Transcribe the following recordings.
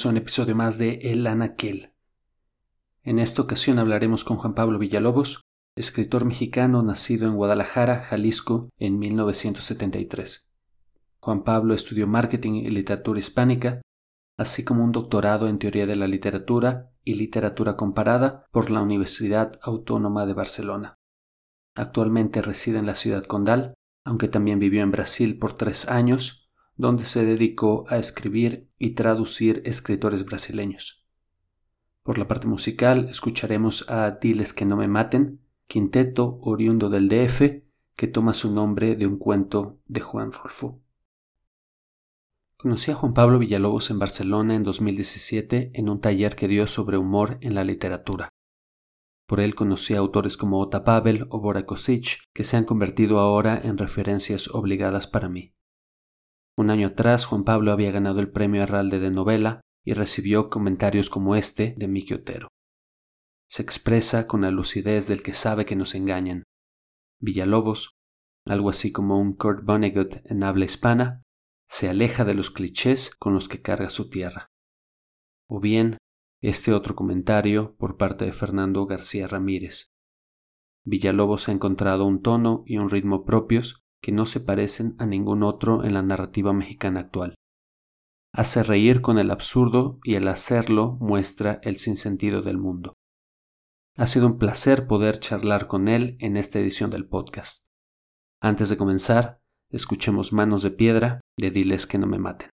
Bienvenidos un episodio más de El Anaquel. En esta ocasión hablaremos con Juan Pablo Villalobos, escritor mexicano nacido en Guadalajara, Jalisco, en 1973. Juan Pablo estudió marketing y literatura hispánica, así como un doctorado en teoría de la literatura y literatura comparada por la Universidad Autónoma de Barcelona. Actualmente reside en la ciudad condal, aunque también vivió en Brasil por tres años donde se dedicó a escribir y traducir escritores brasileños. Por la parte musical escucharemos a Diles que no me maten, quinteto oriundo del DF que toma su nombre de un cuento de Juan Rulfo. Conocí a Juan Pablo Villalobos en Barcelona en 2017 en un taller que dio sobre humor en la literatura. Por él conocí a autores como Ota Pavel o Bora que se han convertido ahora en referencias obligadas para mí. Un año atrás Juan Pablo había ganado el premio Arralde de novela y recibió comentarios como este de Miki Otero. Se expresa con la lucidez del que sabe que nos engañan. Villalobos, algo así como un Kurt Vonnegut en habla hispana, se aleja de los clichés con los que carga su tierra. O bien, este otro comentario por parte de Fernando García Ramírez. Villalobos ha encontrado un tono y un ritmo propios que no se parecen a ningún otro en la narrativa mexicana actual. Hace reír con el absurdo y el hacerlo muestra el sinsentido del mundo. Ha sido un placer poder charlar con él en esta edición del podcast. Antes de comenzar, escuchemos Manos de Piedra de Diles que no me maten.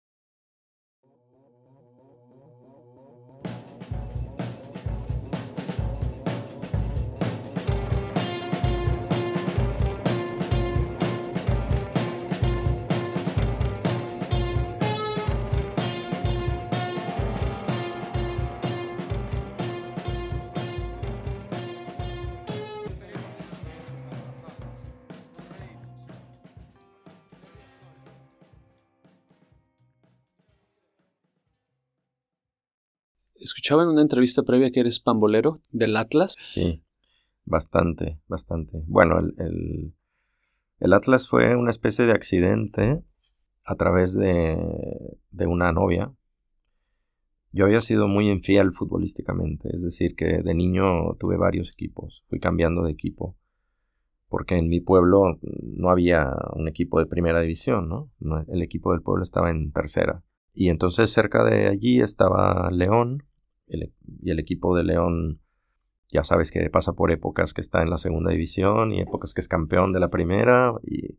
Escuchaba en una entrevista previa que eres pambolero del Atlas. Sí, bastante, bastante. Bueno, el, el, Atlas fue una especie de accidente a través de, de una novia. Yo había sido muy infiel futbolísticamente, es decir, que de niño tuve varios equipos, fui cambiando de equipo, porque en mi pueblo no había un equipo de primera división, ¿no? El equipo del pueblo estaba en tercera. Y entonces cerca de allí estaba León, e, y el equipo de León ya sabes que pasa por épocas que está en la segunda división y épocas que es campeón de la primera y,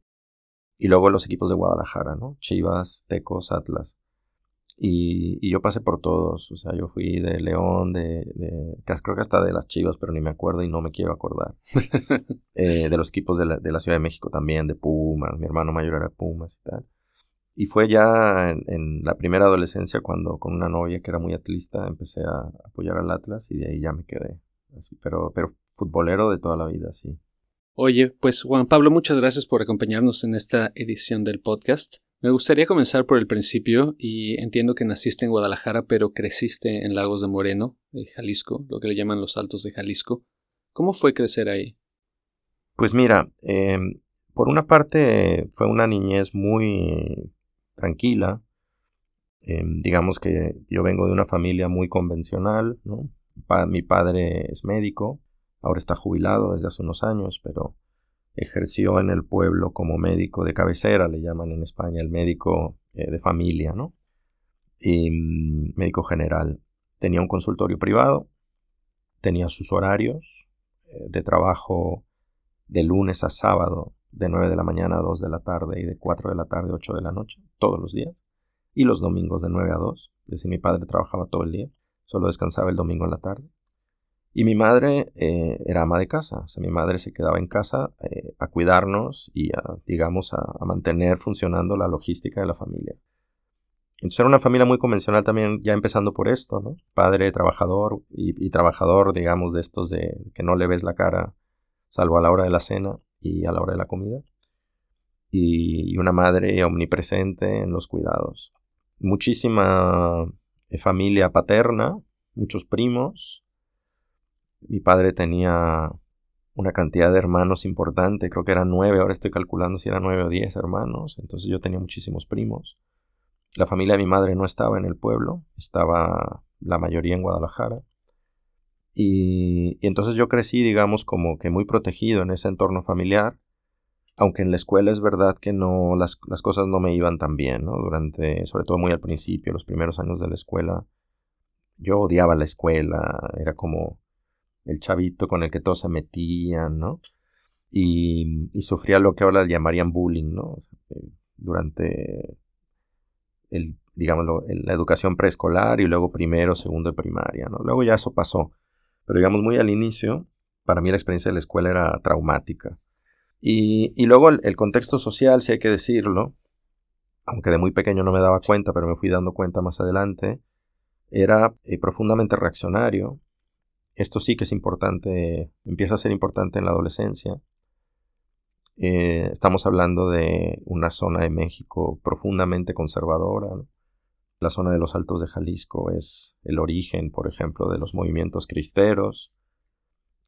y luego los equipos de Guadalajara, ¿no? Chivas, Tecos, Atlas. Y, y, yo pasé por todos, o sea, yo fui de León, de, de creo que hasta de las Chivas, pero ni me acuerdo y no me quiero acordar. eh, de los equipos de la, de la, Ciudad de México también, de Pumas, mi hermano mayor era Pumas y tal. Y fue ya en, la primera adolescencia cuando con una novia que era muy atlista empecé a apoyar al Atlas y de ahí ya me quedé. Así, pero, pero futbolero de toda la vida, sí. Oye, pues Juan Pablo, muchas gracias por acompañarnos en esta edición del podcast. Me gustaría comenzar por el principio y entiendo que naciste en Guadalajara pero creciste en Lagos de Moreno, Jalisco, lo que le llaman los Altos de Jalisco. ¿Cómo fue crecer ahí? Pues mira, em, por una parte fue una niñez muy tranquila. Em, digamos que yo vengo de una familia muy convencional, mi padre es médico, ahora está jubilado desde hace unos años, pero ejerció en el pueblo como médico de cabecera, le llaman en España el médico eh, de familia. Y mm, médico general. Tenía un consultorio privado, tenía sus horarios eh, de trabajo de lunes a sábado de 9 de la mañana a 2 de la tarde y de 4 de la tarde a 8 de la noche, todos los días. Y los domingos de 9 a 2, es decir, mi padre trabajaba todo el día, solo descansaba el domingo en la tarde. Y mi madre eh, era ama de casa, o sea, mi madre se quedaba en casa eh, a cuidarnos y a, digamos, a, mantener funcionando la logística de la familia. Entonces era una familia muy convencional también, ya empezando por esto. Padre trabajador y, trabajador, digamos, de estos de que no le ves la cara, salvo a la hora de la cena y a la hora de la comida. Y, una madre omnipresente en los cuidados. Muchísima eh, familia paterna, muchos primos. Mi padre tenía una cantidad de hermanos importante, creo que eran nueve, ahora estoy calculando si eran nueve o diez hermanos, entonces yo tenía muchísimos primos. La familia de mi madre no estaba en el pueblo, estaba la mayoría en Guadalajara. Y, entonces yo crecí, digamos, como que muy protegido en ese entorno familiar, aunque en la escuela es verdad que no, las, las cosas no me iban tan bien, ¿no? Durante, sobre todo muy al principio, los primeros años de la escuela, yo odiaba la escuela, era como el chavito con el que todos se metían, ¿no? Y, y sufría lo que ahora llamarían bullying, ¿no? Eh, durante el, digamos, la educación preescolar y luego primero, segundo de primaria, ¿no? Luego ya eso pasó. Pero digamos, muy al inicio, para mí la experiencia de la escuela era traumática. Y, luego el, contexto social, si hay que decirlo, aunque de muy pequeño no me daba cuenta, pero me fui dando cuenta más adelante, era eh, profundamente reaccionario. Esto sí que es importante, empieza a ser importante en la adolescencia. Eh, estamos hablando de una zona de México profundamente conservadora. La zona de los Altos de Jalisco es el origen, por ejemplo, de los movimientos cristeros.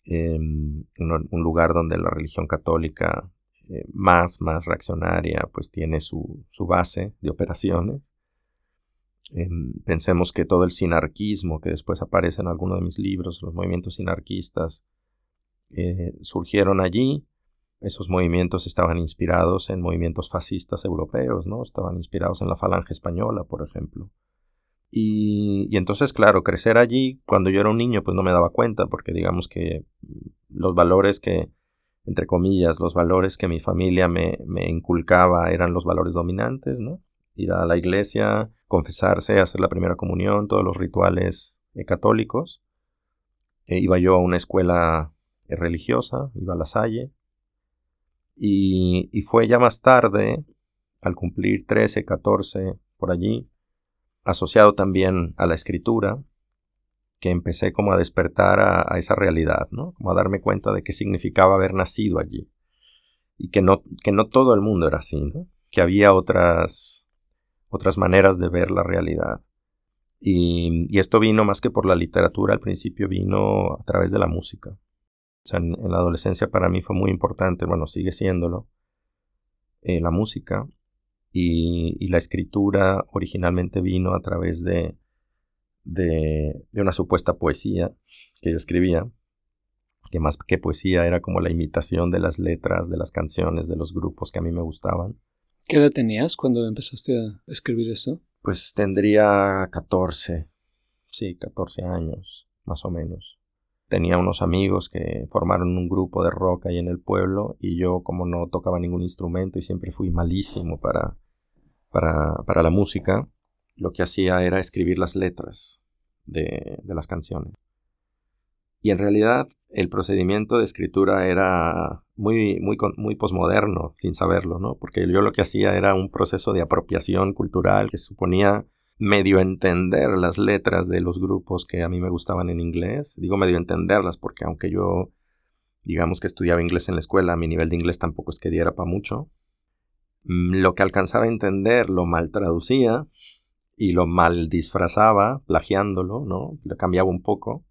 Em, un, lugar donde la religión católica eh, más, más reaccionaria, pues tiene su, base de operaciones. Em, pensemos que todo el sinarquismo que después aparece en alguno de mis libros, los movimientos sinarquistas, eh, surgieron allí esos movimientos estaban inspirados en movimientos fascistas europeos, ¿no? Estaban inspirados en la falange española, por ejemplo. Y, entonces, claro, crecer allí, cuando yo era un niño, pues no me daba cuenta, porque digamos que los valores que, entre comillas, los valores que mi familia me, me inculcaba eran los valores dominantes, ¿no? Ir a la iglesia, confesarse, hacer la primera comunión, todos los rituales eh, católicos. E iba yo a una escuela religiosa, iba a la Salle, y, fue ya más tarde, al cumplir 13, 14, por allí, asociado también a la escritura, que empecé como a despertar a, esa realidad, ¿no? Como a darme cuenta de qué significaba haber nacido allí. Y que no, que no todo el mundo era así, ¿no? Que había otras, otras maneras de ver la realidad. Y, y esto vino más que por la literatura, al principio vino a través de la música. O sea, en, la adolescencia para mí fue muy importante, bueno, sigue siéndolo, eh, la música y, la escritura originalmente vino a través de, de, una supuesta poesía que yo escribía, que más que poesía era como la imitación de las letras, de las canciones, de los grupos que a mí me gustaban. ¿Qué edad tenías cuando empezaste a escribir eso? Pues tendría 14, sí, 14 años, más o menos tenía unos amigos que formaron un grupo de rock ahí en el pueblo y yo como no tocaba ningún instrumento y siempre fui malísimo para, para, para la música, lo que hacía era escribir las letras de, de las canciones. Y en realidad el procedimiento de escritura era muy, muy, muy posmoderno, sin saberlo, ¿no? Porque yo lo que hacía era un proceso de apropiación cultural que suponía medio entender las letras de los grupos que a mí me gustaban en inglés. Digo medio entenderlas porque aunque yo digamos que estudiaba inglés en la escuela, mi nivel de inglés tampoco es que diera para mucho. Mm, lo que alcanzaba a entender lo mal traducía y lo mal disfrazaba, plagiándolo, ¿no? Lo cambiaba un poco.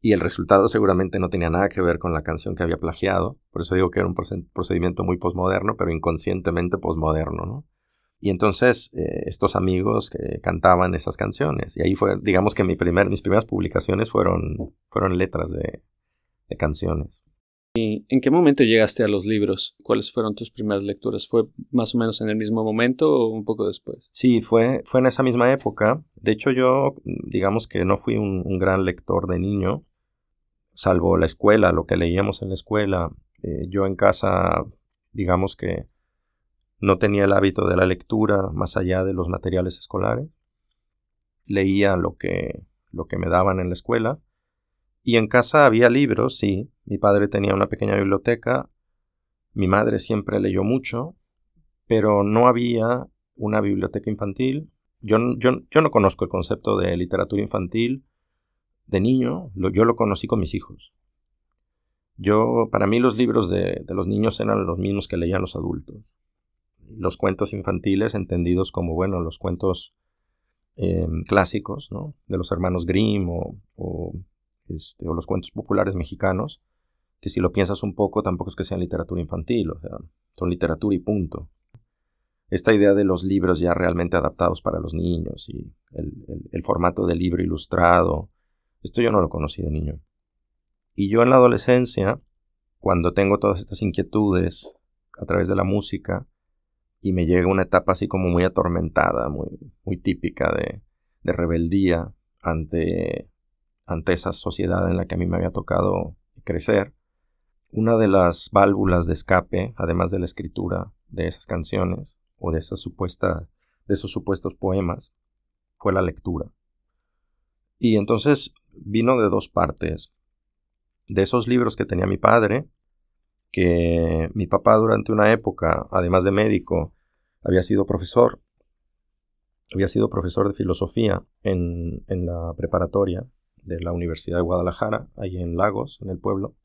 Y el resultado seguramente no tenía nada que ver con la canción que había plagiado. Por eso digo que era un procedimiento muy posmoderno, pero inconscientemente posmoderno, ¿no? Y entonces eh, estos amigos que cantaban esas canciones. Y ahí fue, digamos que mi primer, mis primeras publicaciones fueron, fueron letras de, de canciones. ¿Y en qué momento llegaste a los libros? ¿Cuáles fueron tus primeras lecturas? ¿Fue más o menos en el mismo momento o un poco después? Sí, fue, fue en esa misma época. De hecho, yo, digamos que no fui un, un gran lector de niño, salvo la escuela, lo que leíamos en la escuela. Eh, yo en casa, digamos que no tenía el hábito de la lectura más allá de los materiales escolares. Leía lo que, lo que me daban en la escuela. Y en casa había libros, sí. Mi padre tenía una pequeña biblioteca. Mi madre siempre leyó mucho. Pero no había una biblioteca infantil. Yo, yo, yo no conozco el concepto de literatura infantil de niño, yo lo conocí con mis hijos. Yo, para mí los libros de, los niños eran los mismos que leían los adultos. Los cuentos infantiles entendidos como, bueno, los cuentos em, clásicos, ¿no? De los hermanos Grimm o, este, o los cuentos populares mexicanos, que si lo piensas un poco tampoco es que sean literatura infantil, o sea, son literatura y punto. Esta idea de los libros ya realmente adaptados para los niños y el formato del libro ilustrado, esto yo no lo conocí de niño. Y yo en la adolescencia, cuando tengo todas estas inquietudes a través de la música, y me llega una etapa así como muy atormentada, muy, muy típica de, de rebeldía ante, ante esa sociedad en la que a mí me había tocado crecer, una de las válvulas de escape, además de la escritura de esas canciones o de, esa supuesta, de esos supuestos poemas, fue la lectura. Y entonces vino de dos partes de esos libros que tenía mi padre, que mi papá durante una época, además de médico, había sido profesor, había sido profesor de filosofía en, en la preparatoria de la Universidad de Guadalajara, ahí en Lagos, en el pueblo.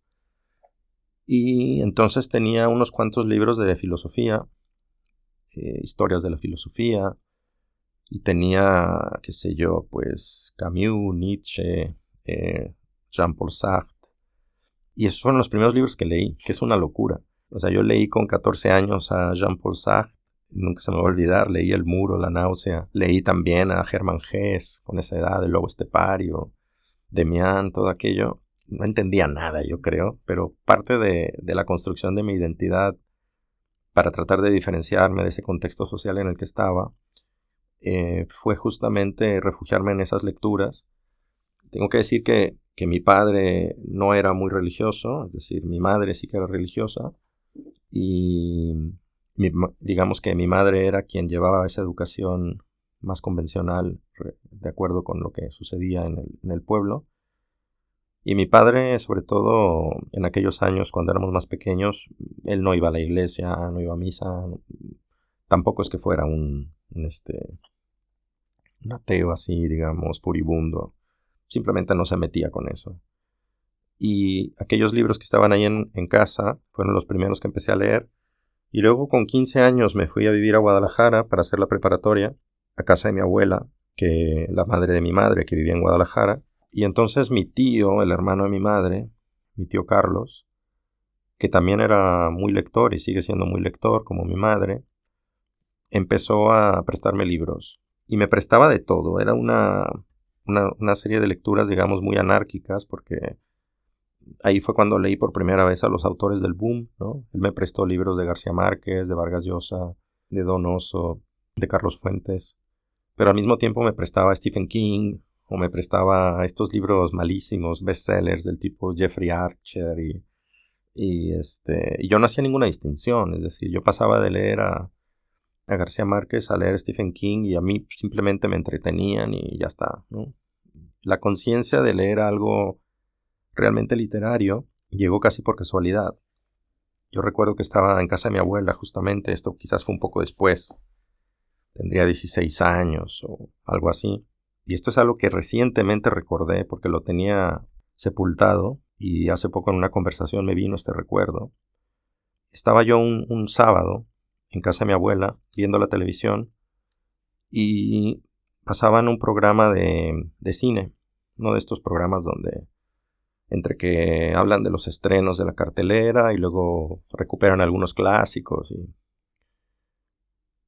Y entonces tenía unos cuantos libros de filosofía, eh, historias de la filosofía, y tenía, qué sé yo, pues Camus, Nietzsche, eh, Jean-Paul Sartre, y esos fueron los primeros libros que leí, que es una locura. O sea, yo leí con 14 años a Jean-Paul Sartre, nunca se me va a olvidar, leí El Muro, La Náusea, leí también a Germán Gess, con esa edad, El Lobo Estepario, Demián, todo aquello. No entendía nada, yo creo, pero parte de, la construcción de mi identidad para tratar de diferenciarme de ese contexto social en el que estaba, eh, fue justamente refugiarme en esas lecturas. Tengo que decir que que mi padre no era muy religioso, es decir, mi madre sí que era religiosa, y digamos que mi madre era quien llevaba esa educación más convencional de acuerdo con lo que sucedía en el, pueblo. Y mi padre, sobre todo en aquellos años cuando éramos más pequeños, él no iba a la iglesia, no iba a misa, tampoco es que fuera un este, un ateo así, digamos, furibundo simplemente no se metía con eso. Y aquellos libros que estaban ahí en, casa fueron los primeros que empecé a leer. Y luego con 15 años me fui a vivir a Guadalajara para hacer la preparatoria, a casa de mi abuela, que la madre de mi madre, que vivía en Guadalajara. Y entonces mi tío, el hermano de mi madre, mi tío Carlos, que también era muy lector y sigue siendo muy lector como mi madre, empezó a prestarme libros. Y me prestaba de todo. Era una, una, serie de lecturas, digamos, muy anárquicas, porque ahí fue cuando leí por primera vez a los autores del boom, ¿no? Él me prestó libros de García Márquez, de Vargas Llosa, de Donoso, de Carlos Fuentes, pero al mismo tiempo me prestaba a Stephen King, o me prestaba a estos libros malísimos, bestsellers del tipo Jeffrey Archer, y, y este, y yo no hacía ninguna distinción, es decir, yo pasaba de leer a a García Márquez, a leer Stephen King y a mí simplemente me entretenían y ya está. La conciencia de leer algo realmente literario llegó casi por casualidad. Yo recuerdo que estaba en casa de mi abuela justamente, esto quizás fue un poco después, tendría 16 años o algo así. Y esto es algo que recientemente recordé porque lo tenía sepultado y hace poco en una conversación me vino este recuerdo. Estaba yo un, un sábado en casa de mi abuela, viendo la televisión, y pasaban un programa de, de cine, uno de estos programas donde entre que hablan de los estrenos de la cartelera y luego recuperan algunos clásicos. Y,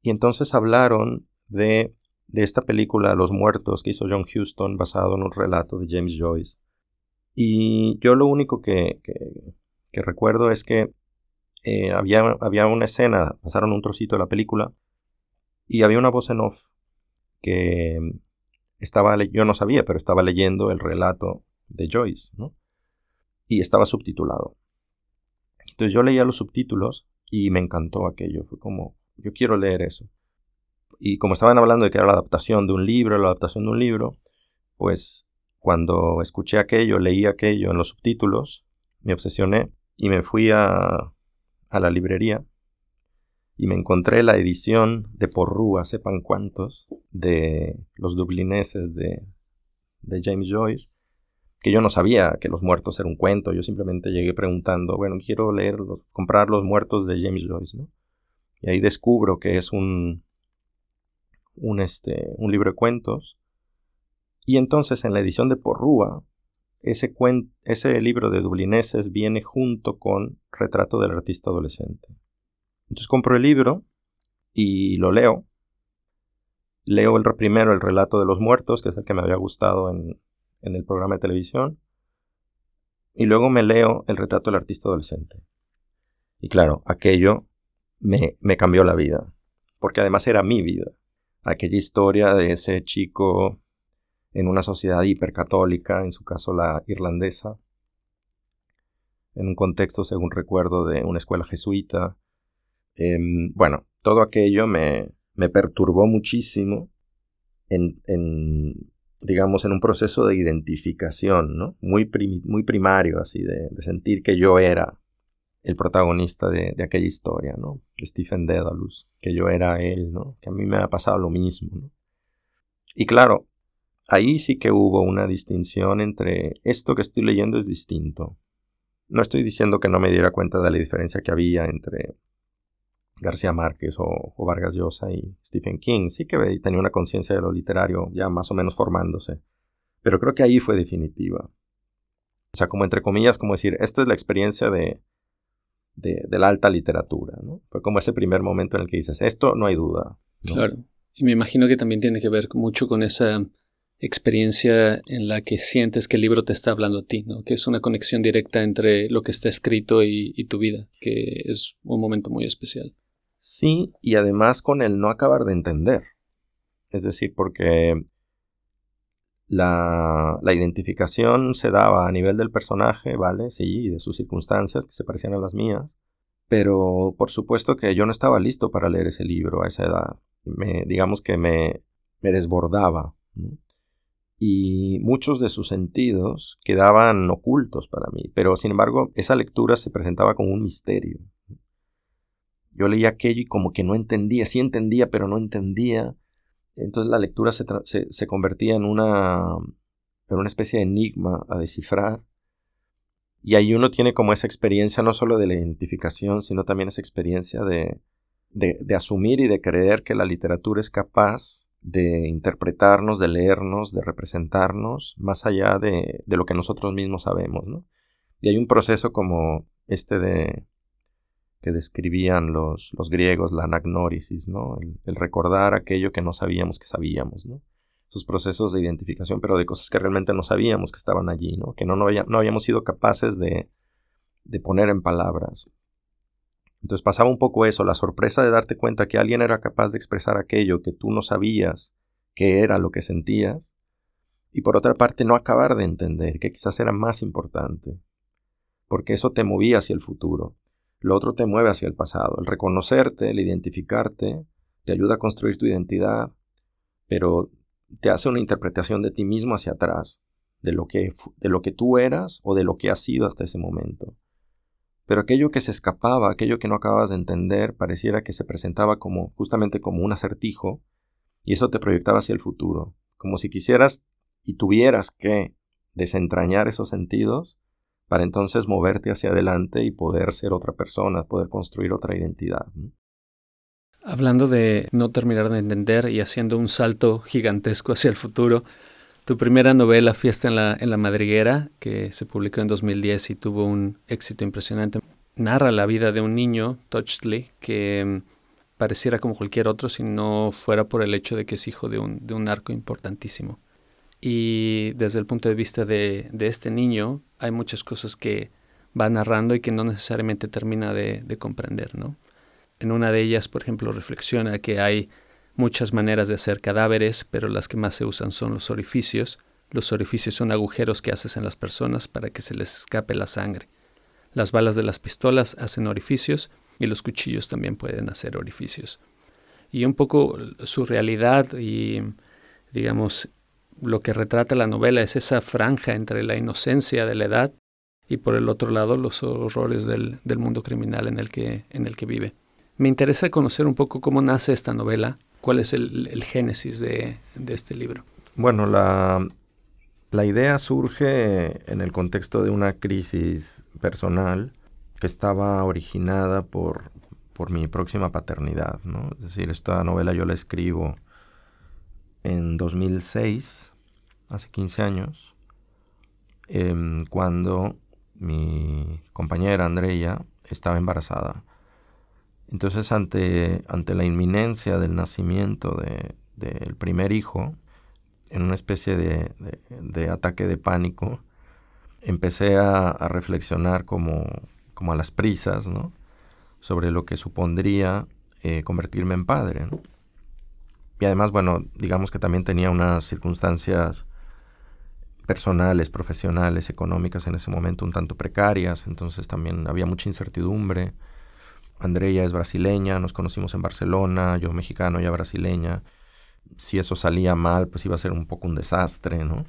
y entonces hablaron de, de, esta película Los Muertos que hizo John Huston basado en un relato de James Joyce. Y yo lo único que, que recuerdo es que eh, había, había una escena, pasaron un trocito de la película y había una voz en off que estaba, yo no sabía, pero estaba leyendo el relato de Joyce. Y estaba subtitulado. Entonces yo leía los subtítulos y me encantó aquello, fue como, yo quiero leer eso. Y como estaban hablando de que era la adaptación de un libro, la adaptación de un libro, pues cuando escuché aquello, leí aquello en los subtítulos, me obsesioné y me fui a, a la librería y me encontré la edición de Porrúa, sepan cuántos, de los dublineses de, de James Joyce, que yo no sabía que Los Muertos era un cuento, yo simplemente llegué preguntando, bueno, quiero leer, comprar Los Muertos de James Joyce, ¿no? Y ahí descubro que es un, un, este, un libro de cuentos. Y entonces en la edición de Porrúa, ese, ese libro de dublineses viene junto con Retrato del artista adolescente. Entonces compro el libro y lo leo. Leo el primero el relato de los muertos, que es el que me había gustado en, en el programa de televisión. Y luego me leo el retrato del artista adolescente. Y claro, aquello me, me cambió la vida, porque además era mi vida. Aquella historia de ese chico en una sociedad hipercatólica, en su caso la irlandesa, en un contexto, según recuerdo, de una escuela jesuita. Em, bueno, todo aquello me, me perturbó muchísimo en, en, digamos, en un proceso de identificación, ¿no? Muy, muy primario, así, de, de, sentir que yo era el protagonista de, de, aquella historia, ¿no? Stephen Dedalus, que yo era él, ¿no? Que a mí me ha pasado lo mismo, ¿no? Y claro, ahí sí que hubo una distinción entre esto que estoy leyendo es distinto. No estoy diciendo que no me diera cuenta de la diferencia que había entre García Márquez o, Vargas Llosa y Stephen King. Sí que tenía una conciencia de lo literario ya más o menos formándose. Pero creo que ahí fue definitiva. O sea, como entre comillas, como decir, esta es la experiencia de, de, la alta literatura. Fue como ese primer momento en el que dices, esto no hay duda. Claro. Y me imagino que también tiene que ver mucho con esa experiencia en la que sientes que el libro te está hablando a ti, ¿no? que es una conexión directa entre lo que está escrito y, tu vida, que es un momento muy especial. Sí, y además con el no acabar de entender. Es decir, porque la, la, identificación se daba a nivel del personaje, ¿vale? Sí, y de sus circunstancias que se parecían a las mías. Pero por supuesto que yo no estaba listo para leer ese libro a esa edad. Me, digamos que me, me desbordaba. ¿no? Y muchos de sus sentidos quedaban ocultos para mí, pero sin embargo esa lectura se presentaba como un misterio. Yo leía aquello y como que no entendía, sí entendía, pero no entendía. Entonces la lectura se, se, convertía en una, en una especie de enigma a descifrar. Y ahí uno tiene como esa experiencia no solo de la identificación, sino también esa experiencia de, de, de asumir y de creer que la literatura es capaz de interpretarnos, de leernos, de representarnos, más allá de, de lo que nosotros mismos sabemos, ¿no? Y hay un proceso como este de que describían los, los griegos, la anagnórisis, ¿no? El, recordar aquello que no sabíamos que sabíamos, ¿no? Esos procesos de identificación, pero de cosas que realmente no sabíamos que estaban allí, ¿no? Que no, no, no habíamos sido capaces de, de poner en palabras. Entonces pasaba un poco eso, la sorpresa de darte cuenta que alguien era capaz de expresar aquello que tú no sabías que era lo que sentías, y por otra parte no acabar de entender que quizás era más importante, porque eso te movía hacia el futuro, lo otro te mueve hacia el pasado, el reconocerte, el identificarte, te ayuda a construir tu identidad, pero te hace una interpretación de ti mismo hacia atrás, de lo que, de lo que tú eras o de lo que has sido hasta ese momento. Pero aquello que se escapaba, aquello que no acababas de entender, pareciera que se presentaba como justamente como un acertijo, y eso te proyectaba hacia el futuro, como si quisieras y tuvieras que desentrañar esos sentidos para entonces moverte hacia adelante y poder ser otra persona, poder construir otra identidad. Hablando de no terminar de entender y haciendo un salto gigantesco hacia el futuro, tu primera novela, Fiesta en la, en la Madriguera, que se publicó en 2010 y tuvo un éxito impresionante, narra la vida de un niño, Touchley, que mm, pareciera como cualquier otro si no fuera por el hecho de que es hijo de un, de un arco importantísimo. Y desde el punto de vista de, de, este niño, hay muchas cosas que va narrando y que no necesariamente termina de, de comprender, ¿no? En una de ellas, por ejemplo, reflexiona que hay muchas maneras de hacer cadáveres, pero las que más se usan son los orificios. Los orificios son agujeros que haces en las personas para que se les escape la sangre. Las balas de las pistolas hacen orificios y los cuchillos también pueden hacer orificios. Y un poco su realidad y, digamos, lo que retrata la novela es esa franja entre la inocencia de la edad y por el otro lado los horrores del, del mundo criminal en el que, en el que vive. Me interesa conocer un poco cómo nace esta novela, cuál es el, génesis de, este libro. Bueno, la, la idea surge en el contexto de una crisis personal que estaba originada por, por mi próxima paternidad, ¿no? Es decir, esta novela yo la escribo en 2006, hace 15 años, em, cuando mi compañera Andrea estaba embarazada. Entonces, ante, ante la inminencia del nacimiento del primer hijo, en una especie de, ataque de pánico, empecé a, reflexionar como, como, a las prisas, ¿no? Sobre lo que supondría eh, convertirme en padre, Y además, bueno, digamos que también tenía unas circunstancias personales, profesionales, económicas en ese momento un tanto precarias, entonces también había mucha incertidumbre. Andrea es brasileña, nos conocimos en Barcelona, yo mexicano, ella brasileña. Si eso salía mal, pues iba a ser un poco un desastre, ¿no?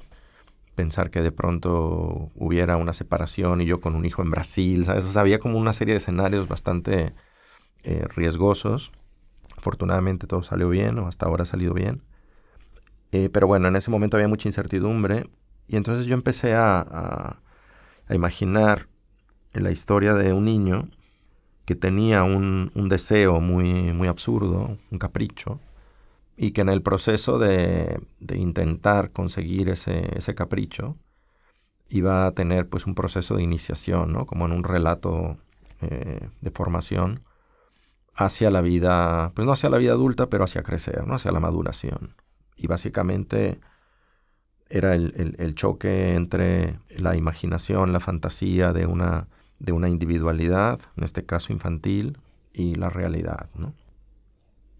Pensar que de pronto hubiera una separación y yo con un hijo en Brasil, ¿sabes? O sea, había como una serie de escenarios bastante eh, riesgosos. Afortunadamente todo salió bien, o hasta ahora ha salido bien. Eh, pero bueno, en ese momento había mucha incertidumbre y entonces yo empecé a, a, imaginar la historia de un niño que tenía un, deseo muy, muy absurdo, un capricho, y que en el proceso de, intentar conseguir ese, capricho iba a tener pues un proceso de iniciación, ¿no? como en un relato eh, de formación hacia la vida, pues no hacia la vida adulta, pero hacia crecer, ¿no? hacia la maduración. Y básicamente era el, choque entre la imaginación, la fantasía de una, de una individualidad, en este caso infantil, y la realidad.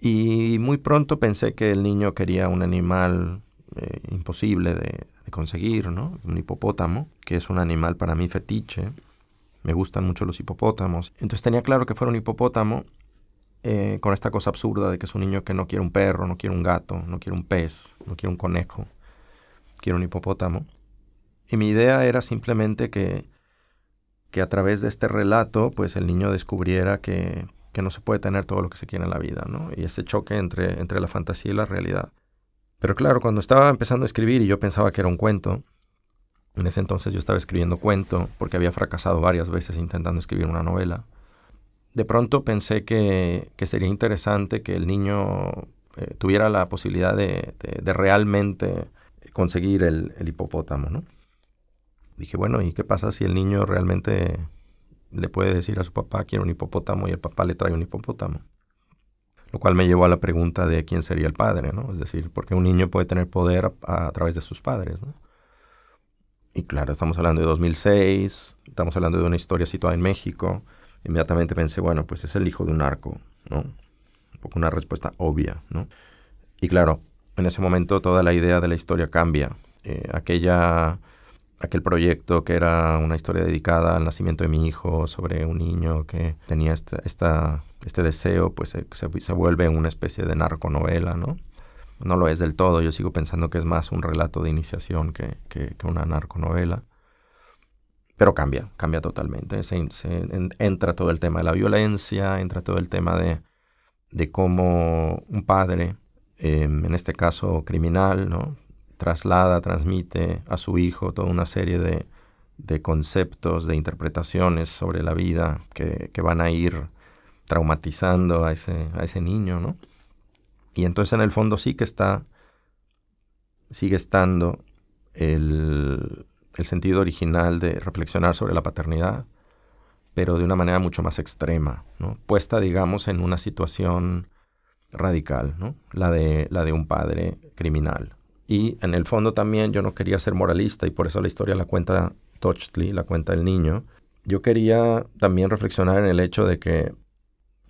Y muy pronto pensé que el niño quería un animal eh, imposible de, conseguir, ¿no? un hipopótamo, que es un animal para mí fetiche. Me gustan mucho los hipopótamos. Entonces tenía claro que fuera un hipopótamo eh, con esta cosa absurda de que es un niño que no quiere un perro, no quiere un gato, no quiere un pez, no quiere un conejo quiero un hipopótamo. Y mi idea era simplemente que, que a través de este relato, pues el niño descubriera que, que, no se puede tener todo lo que se quiere en la vida, ¿no? Y ese choque entre, entre la fantasía y la realidad. Pero claro, cuando estaba empezando a escribir y yo pensaba que era un cuento, en ese entonces yo estaba escribiendo cuento porque había fracasado varias veces intentando escribir una novela. De pronto pensé que, que sería interesante que el niño eh, tuviera la posibilidad de, de realmente conseguir el, hipopótamo, ¿no? Dije, bueno, ¿y qué pasa si el niño realmente le puede decir a su papá quiero un hipopótamo y el papá le trae un hipopótamo? Lo cual me llevó a la pregunta de quién sería el padre, ¿no? Es decir, porque un niño puede tener poder a, través de sus padres, ¿no? Y claro, estamos hablando de 2006, estamos hablando de una historia situada en México. Inmediatamente pensé, bueno, pues es el hijo de un narco, ¿no? Un poco una respuesta obvia, ¿no? Y claro, en ese momento toda la idea de la historia cambia. Eh, aquella, aquel proyecto que era una historia dedicada al nacimiento de mi hijo sobre un niño que tenía este deseo, pues se, se, vuelve una especie de narconovela, ¿no? No lo es del todo, yo sigo pensando que es más un relato de iniciación que, una narconovela. Pero cambia, cambia totalmente. Se, entra todo el tema de la violencia, entra todo el tema de, de cómo un padre Em, en este caso criminal, ¿no? Traslada, transmite a su hijo toda una serie de, conceptos, de interpretaciones sobre la vida que, van a ir traumatizando a ese, a ese niño, ¿no? Y entonces en el fondo sí que está, sigue estando el, el sentido original de reflexionar sobre la paternidad, pero de una manera mucho más extrema, ¿no? Puesta, digamos, en una situación radical, ¿no? la, de, la de un padre criminal. Y en el fondo también yo no quería ser moralista y por eso la historia la cuenta Tochtli, la cuenta el niño. Yo quería también reflexionar en el hecho de que,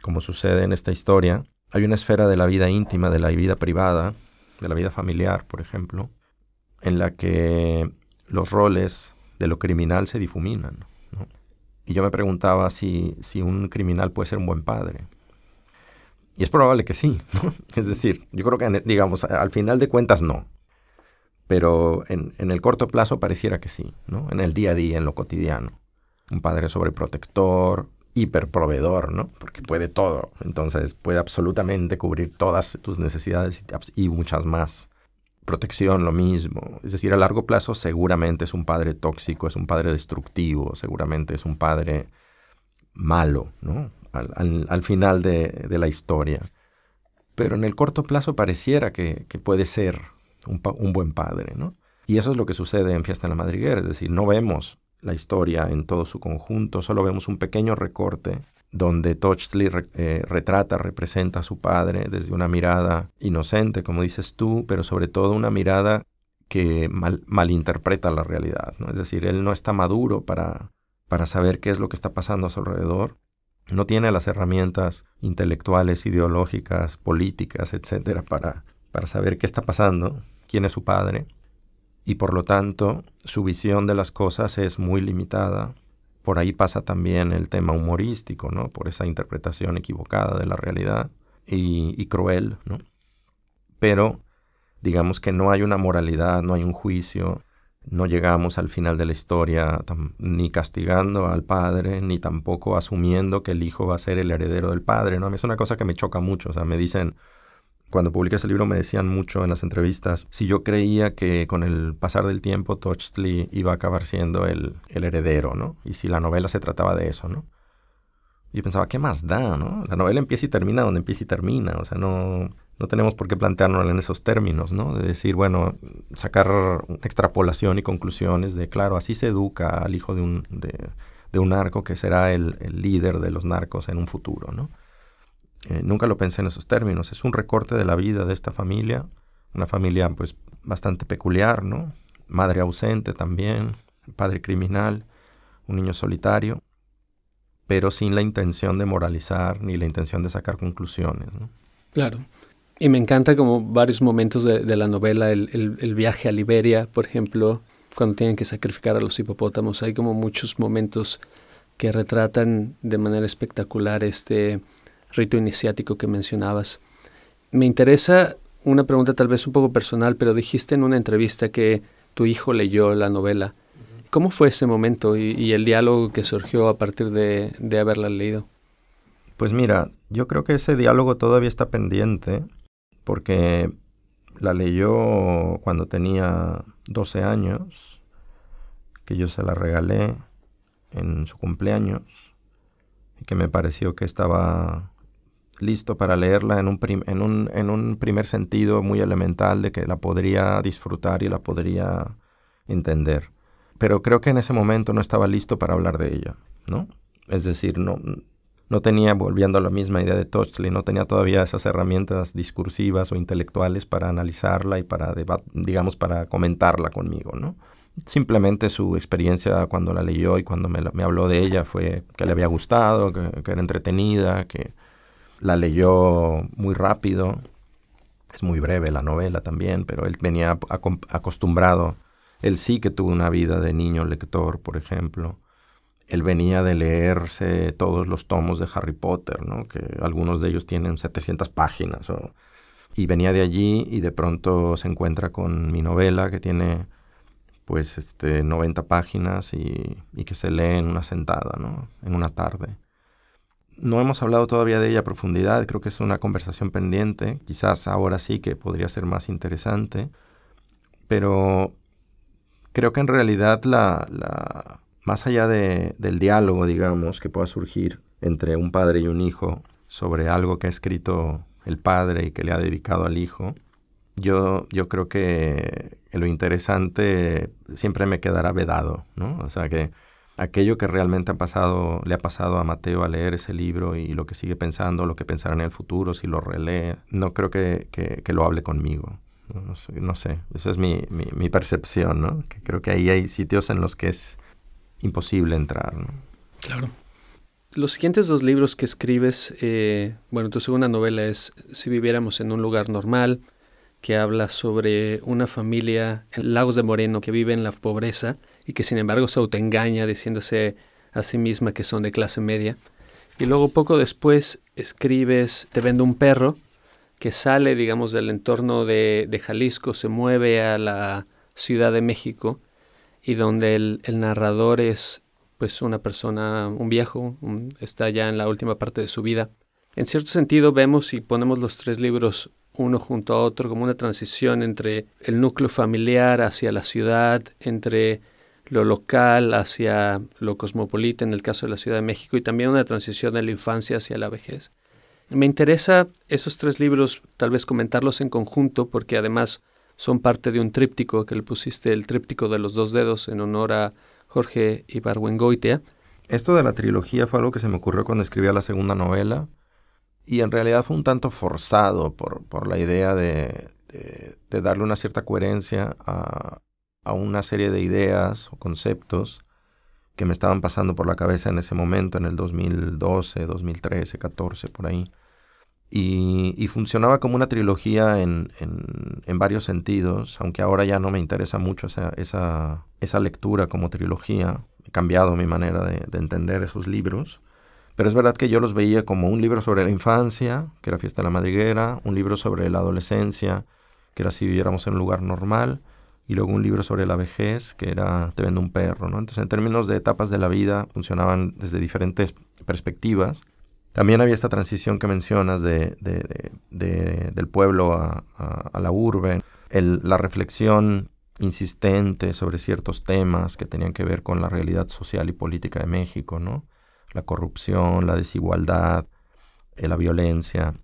como sucede en esta historia, hay una esfera de la vida íntima, de la vida privada, de la vida familiar, por ejemplo, en la que los roles de lo criminal se difuminan. Y yo me preguntaba si, si un criminal puede ser un buen padre. Y es probable que sí. Es decir, yo creo que, digamos, al final de cuentas no. Pero en, el corto plazo pareciera que sí, ¿no? En el día a día, en lo cotidiano. Un padre sobreprotector. hiperproveedor, ¿no? Porque puede todo. Entonces puede absolutamente cubrir todas tus necesidades y muchas más. Protección, lo mismo. Es decir, a largo plazo seguramente es un padre tóxico, es un padre destructivo, seguramente es un padre malo, ¿no? Al, final de, la historia. Pero en el corto plazo pareciera que, puede ser un, buen padre, ¿no? Y eso es lo que sucede en Fiesta en la Madriguera, es decir, no vemos la historia en todo su conjunto, solo vemos un pequeño recorte donde Tochtli eh, retrata, representa a su padre desde una mirada inocente, como dices tú, pero sobre todo una mirada que malinterpreta la realidad. ¿no? Es decir, él no está maduro para, para saber qué es lo que está pasando a su alrededor, no tiene las herramientas intelectuales, ideológicas, políticas, etcétera, para, para saber qué está pasando, quién es su padre y por lo tanto su visión de las cosas es muy limitada. Por ahí pasa también el tema humorístico, ¿no? Por esa interpretación equivocada de la realidad y, cruel, ¿no? Pero digamos que no hay una moralidad, no hay un juicio, no llegamos al final de la historia ni castigando al padre, ni tampoco asumiendo que el hijo va a ser el heredero del padre, ¿no? Es una cosa que me choca mucho, o sea, me dicen, cuando publiqué ese libro me decían mucho en las entrevistas si yo creía que con el pasar del tiempo Tochtli iba a acabar siendo el, heredero, ¿no? Y si la novela se trataba de eso, ¿no? Y pensaba, ¿qué más da, no? La novela empieza y termina donde empieza y termina, o sea, no, no tenemos por qué plantearnos en esos términos, ¿no? De decir, bueno, sacar extrapolación y conclusiones de, claro, así se educa al hijo de un, de, un narco que será el, el líder de los narcos en un futuro, ¿no? Eh, nunca lo pensé en esos términos. Es un recorte de la vida de esta familia, una familia pues bastante peculiar, ¿no? Madre ausente también, padre criminal, un niño solitario, pero sin la intención de moralizar ni la intención de sacar conclusiones. Claro. Y me encanta como varios momentos de, la novela, el, el, viaje a Liberia, por ejemplo, cuando tienen que sacrificar a los hipopótamos. Hay como muchos momentos que retratan de manera espectacular este, rito iniciático que mencionabas. Me interesa una pregunta tal vez un poco personal, pero dijiste en una entrevista que tu hijo leyó la novela. ¿Cómo fue ese momento y, el diálogo que surgió a partir de, de, haberla leído? Pues mira, yo creo que ese diálogo todavía está pendiente porque la leyó cuando tenía 12 años, que yo se la regalé en su cumpleaños y que me pareció que estaba listo para leerla en un, en, un, en un, primer sentido muy elemental de que la podría disfrutar y la podría entender. Pero creo que en ese momento no estaba listo para hablar de ella, ¿no? Es decir, no, no tenía, volviendo a la misma idea de Tochli, no tenía todavía esas herramientas discursivas o intelectuales para analizarla y para, digamos, para comentarla conmigo, ¿no? Simplemente su experiencia cuando la leyó y cuando me, me habló de ella fue que le había gustado, que, que era entretenida, que, la leyó muy rápido. Es muy breve la novela también, pero él venía acostumbrado. Él sí que tuvo una vida de niño lector, por ejemplo. Él venía de leerse todos los tomos de Harry Potter, ¿no? que algunos de ellos tienen 700 páginas. Y venía de allí y de pronto se encuentra con mi novela que tiene pues este 90 páginas y, y que se lee en una sentada, ¿no? en una tarde. No hemos hablado todavía de ella a profundidad, creo que es una conversación pendiente, quizás ahora sí que podría ser más interesante, pero creo que en realidad la, la más allá de, del diálogo, digamos, que pueda surgir entre un padre y un hijo sobre algo que ha escrito el padre y que le ha dedicado al hijo, yo, yo creo que lo interesante siempre me quedará vedado, ¿no? O sea que aquello que realmente ha pasado, le ha pasado a Mateo al leer ese libro y lo que sigue pensando, lo que pensará en el futuro, si lo relee, no creo que, que, lo hable conmigo. No, sé, esa es mi, mi, percepción, ¿no? Que creo que ahí hay sitios en los que es imposible entrar, ¿no? Claro. Los siguientes dos libros que escribes, eh, bueno, tu segunda novela es Si viviéramos en un lugar normal, que habla sobre una familia en Lagos de Moreno que vive en la pobreza y que sin embargo se autoengaña diciéndose a sí misma que son de clase media. Y luego poco después escribes Te vendo un perro, que sale, digamos, del entorno de, Jalisco, se mueve a la Ciudad de México y donde el narrador es pues una persona, un viejo, está ya en la última parte de su vida. En cierto sentido vemos y ponemos los tres libros uno junto a otro como una transición entre el núcleo familiar hacia la ciudad, entre lo local hacia lo cosmopolita en el caso de la Ciudad de México y también una transición de la infancia hacia la vejez. Me interesa esos tres libros tal vez comentarlos en conjunto porque además son parte de un tríptico que le pusiste el tríptico de los dos dedos en honor a Jorge Ibargüengoitia. Esto de la trilogía fue algo que se me ocurrió cuando escribía la segunda novela y en realidad fue un tanto forzado por, por la idea de, de, darle una cierta coherencia a, a una serie de ideas o conceptos que me estaban pasando por la cabeza en ese momento, en el 2012, 2013, 14, por ahí. Y, funcionaba como una trilogía en, en, varios sentidos, aunque ahora ya no me interesa mucho esa, esa, esa lectura como trilogía. He cambiado mi manera de, de, entender esos libros. Pero es verdad que yo los veía como un libro sobre la infancia, que era Fiesta de la Madriguera, un libro sobre la adolescencia, que era Si viviéramos en un lugar normal, y luego un libro sobre la vejez, que era Te vendo un perro, ¿no? Entonces, en términos de etapas de la vida, funcionaban desde diferentes perspectivas. También había esta transición que mencionas de, del pueblo a, la urbe, la reflexión insistente sobre ciertos temas que tenían que ver con la realidad social y política de México, ¿no? La corrupción, la desigualdad, eh, la violencia.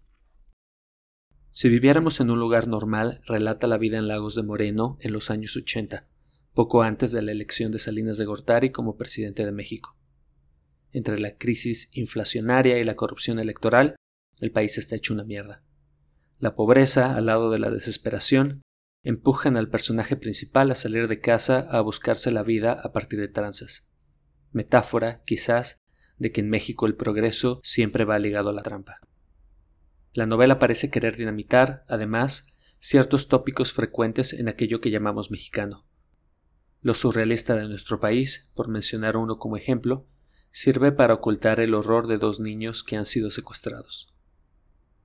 Si viviéramos en un lugar normal, relata la vida en Lagos de Moreno en los años 80, poco antes de la elección de Salinas de Gortari como presidente de México. Entre la crisis inflacionaria y la corrupción electoral, el país está hecho una mierda. La pobreza, al lado de la desesperación, empujan al personaje principal a salir de casa a buscarse la vida a partir de tranzas. Metáfora, quizás, de que en México el progreso siempre va ligado a la trampa. La novela parece querer dinamitar, además, ciertos tópicos frecuentes en aquello que llamamos mexicano. Lo surrealista de nuestro país, por mencionar uno como ejemplo, sirve para ocultar el horror de dos niños que han sido secuestrados.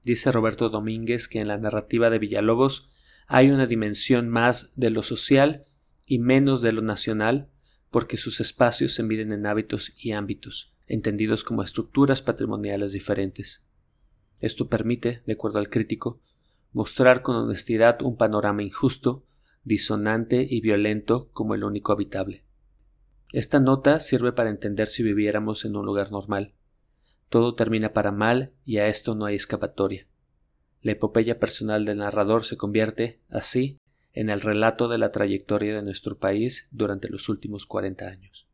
Dice Roberto Domínguez que en la narrativa de Villalobos hay una dimensión más de lo social y menos de lo nacional, porque sus espacios se miden en hábitos y ámbitos, entendidos como estructuras patrimoniales diferentes. Esto permite, de acuerdo al crítico, mostrar con honestidad un panorama injusto, disonante y violento como el único habitable. Esta nota sirve para entender si viviéramos en un lugar normal. Todo termina para mal y a esto no hay escapatoria. La epopeya personal del narrador se convierte, así, en el relato de la trayectoria de nuestro país durante los últimos cuarenta años.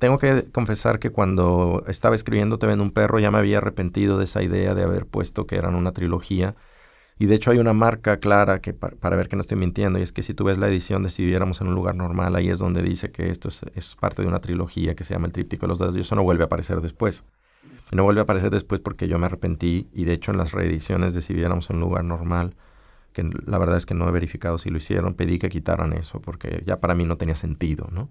Tengo que confesar que cuando estaba escribiendo Te ven un perro ya me había arrepentido de esa idea de haber puesto que eran una trilogía. Y de hecho hay una marca clara que para, ver que no estoy mintiendo, y es que si tú ves la edición de Si viviéramos en un lugar normal, ahí es donde dice que esto es, parte de una trilogía que se llama El Tríptico de los Dedos, y eso no vuelve a aparecer después. No vuelve a aparecer después porque yo me arrepentí, y de hecho en las reediciones de Si viviéramos en un lugar normal, que la verdad es que no he verificado si lo hicieron, pedí que quitaran eso, porque ya para mí no tenía sentido, ¿no?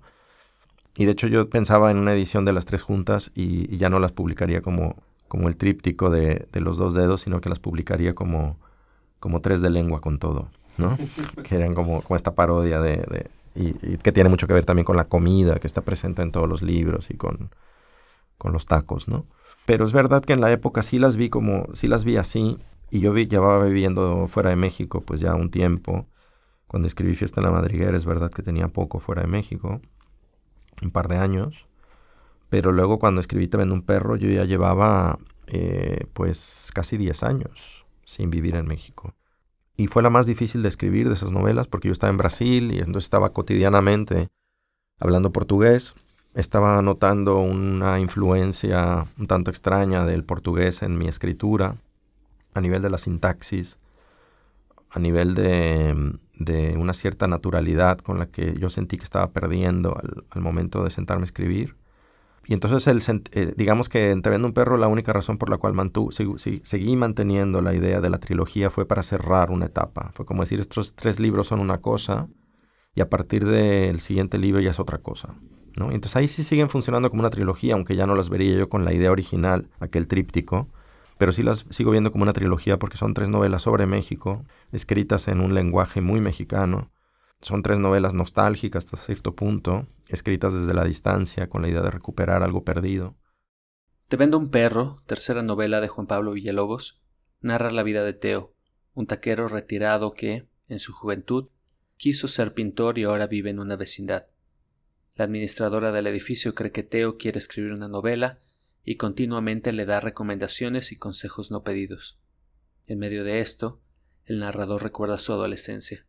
Y de hecho yo pensaba en una edición de las tres juntas y, ya no las publicaría como, como el tríptico de, los dos dedos, sino que las publicaría como, como tres de lengua con todo, ¿no? que eran como, como esta parodia de... y, que tiene mucho que ver también con la comida que está presente en todos los libros y con, con los tacos, ¿no? Pero es verdad que en la época sí las vi como, sí las vi así, y yo vi, llevaba viviendo fuera de México pues ya un tiempo. Cuando escribí Fiesta en la Madriguera es verdad que tenía poco fuera de México un par de años. Pero luego cuando escribí Te vendo un perro, yo ya llevaba eh, pues casi 10 años sin vivir en México. Y fue la más difícil de escribir de esas novelas porque yo estaba en Brasil y entonces estaba cotidianamente hablando portugués. Estaba notando una influencia un tanto extraña del portugués en mi escritura, a nivel de la sintaxis, a nivel de, de una cierta naturalidad con la que yo sentí que estaba perdiendo al, momento de sentarme a escribir. Y entonces, el, eh, digamos que en Te un perro, la única razón por la cual mantu, seguí manteniendo la idea de la trilogía fue para cerrar una etapa. Fue como decir, estos tres libros son una cosa y a partir del siguiente libro ya es otra cosa. ¿no? Entonces ahí sí siguen funcionando como una trilogía, aunque ya no las vería yo con la idea original, aquel tríptico pero sí las sigo viendo como una trilogía porque son tres novelas sobre México, escritas en un lenguaje muy mexicano, Son tres novelas nostálgicas hasta cierto punto, escritas desde la distancia con la idea de recuperar algo perdido. Te vendo un perro, tercera novela de Juan Pablo Villalobos, narra la vida de Teo, un taquero retirado que, en su juventud, quiso ser pintor y ahora vive en una vecindad. La administradora del edificio cree que Teo quiere escribir una novela y continuamente le da recomendaciones y consejos no pedidos. En medio de esto, el narrador recuerda su adolescencia.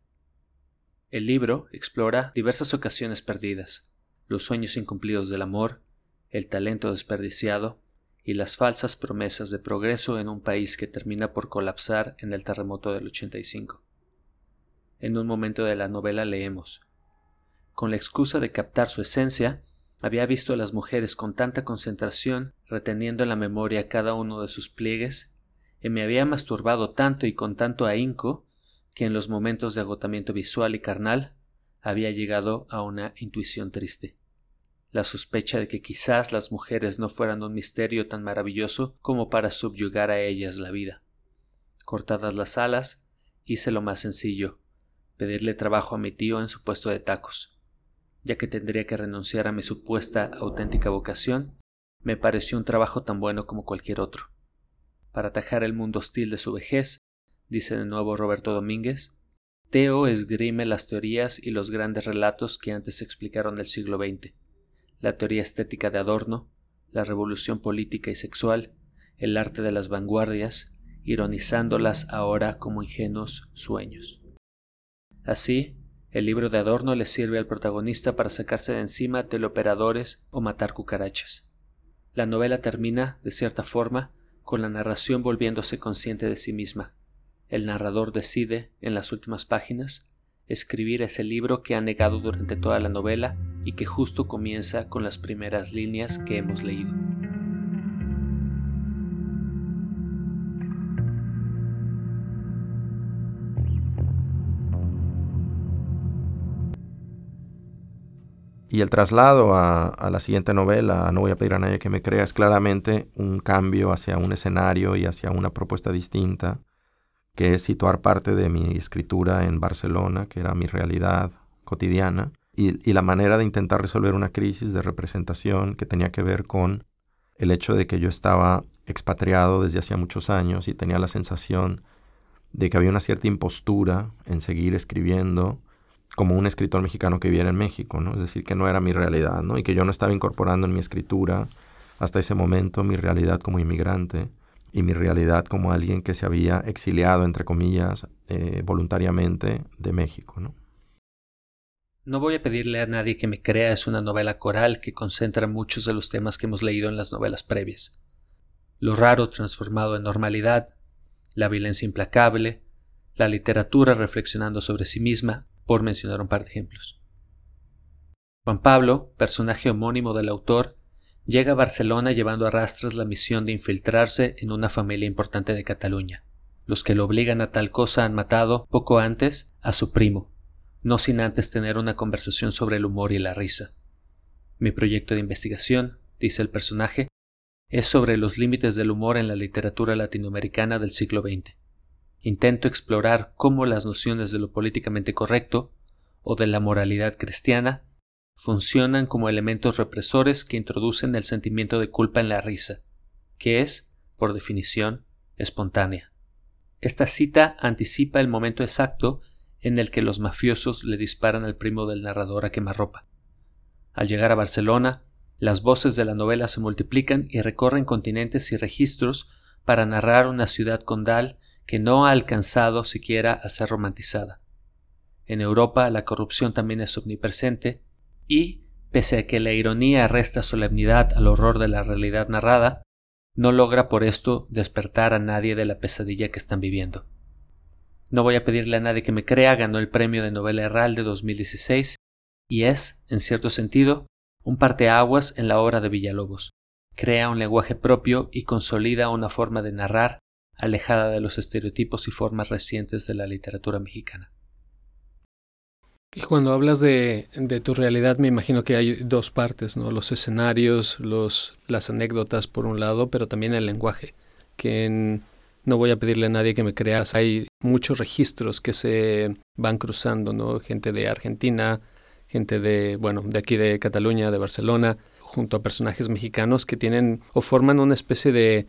El libro explora diversas ocasiones perdidas, los sueños incumplidos del amor, el talento desperdiciado y las falsas promesas de progreso en un país que termina por colapsar en el terremoto del 85. En un momento de la novela leemos Con la excusa de captar su esencia, había visto a las mujeres con tanta concentración reteniendo en la memoria cada uno de sus pliegues, y me había masturbado tanto y con tanto ahínco que en los momentos de agotamiento visual y carnal había llegado a una intuición triste. La sospecha de que quizás las mujeres no fueran un misterio tan maravilloso como para subyugar a ellas la vida. Cortadas las alas, hice lo más sencillo, pedirle trabajo a mi tío en su puesto de tacos. Ya que tendría que renunciar a mi supuesta auténtica vocación, me pareció un trabajo tan bueno como cualquier otro. Para atajar el mundo hostil de su vejez, dice de nuevo Roberto Domínguez, Teo esgrime las teorías y los grandes relatos que antes explicaron el siglo XX, la teoría estética de Adorno, la revolución política y sexual, el arte de las vanguardias, ironizándolas ahora como ingenuos sueños. Así, el libro de Adorno le sirve al protagonista para sacarse de encima teleoperadores o matar cucarachas. La novela termina, de cierta forma, con la narración volviéndose consciente de sí misma, el narrador decide, en las últimas páginas, escribir ese libro que ha negado durante toda la novela y que justo comienza con las primeras líneas que hemos leído. Y el traslado a, la siguiente novela, No voy a pedir a nadie que me crea, es claramente un cambio hacia un escenario y hacia una propuesta distinta que es situar parte de mi escritura en Barcelona, que era mi realidad cotidiana, y, la manera de intentar resolver una crisis de representación que tenía que ver con el hecho de que yo estaba expatriado desde hacía muchos años y tenía la sensación de que había una cierta impostura en seguir escribiendo como un escritor mexicano que viviera en México, ¿no? Es decir, que no era mi realidad, ¿no? Y que yo no estaba incorporando en mi escritura hasta ese momento mi realidad como inmigrante y mi realidad como alguien que se había exiliado, entre comillas, eh, voluntariamente de México. ¿no? no voy a pedirle a nadie que me crea es una novela coral que concentra muchos de los temas que hemos leído en las novelas previas. Lo raro transformado en normalidad, la violencia implacable, la literatura reflexionando sobre sí misma, por mencionar un par de ejemplos. Juan Pablo, personaje homónimo del autor, llega a Barcelona llevando a rastras la misión de infiltrarse en una familia importante de Cataluña. Los que lo obligan a tal cosa han matado, poco antes, a su primo, no sin antes tener una conversación sobre el humor y la risa. Mi proyecto de investigación, dice el personaje, es sobre los límites del humor en la literatura latinoamericana del siglo XX. Intento explorar cómo las nociones de lo políticamente correcto o de la moralidad cristiana funcionan como elementos represores que introducen el sentimiento de culpa en la risa, que es, por definición, espontánea. Esta cita anticipa el momento exacto en el que los mafiosos le disparan al primo del narrador a quemarropa. Al llegar a Barcelona, las voces de la novela se multiplican y recorren continentes y registros para narrar una ciudad condal que no ha alcanzado siquiera a ser romantizada. En Europa la corrupción también es omnipresente y, pese a que la ironía resta solemnidad al horror de la realidad narrada, no logra por esto despertar a nadie de la pesadilla que están viviendo. No voy a pedirle a nadie que me crea, ganó el premio de novela Herral de 2016 y es, en cierto sentido, un parteaguas en la obra de Villalobos. Crea un lenguaje propio y consolida una forma de narrar alejada de los estereotipos y formas recientes de la literatura mexicana. Y cuando hablas de, tu realidad, me imagino que hay dos partes, ¿no? Los escenarios, los, las anécdotas por un lado, pero también el lenguaje, que no voy a pedirle a nadie que me creas. Hay muchos registros que se van cruzando, ¿no? Gente de Argentina, gente de, bueno, de aquí de Cataluña, de Barcelona, junto a personajes mexicanos que tienen o forman una especie de,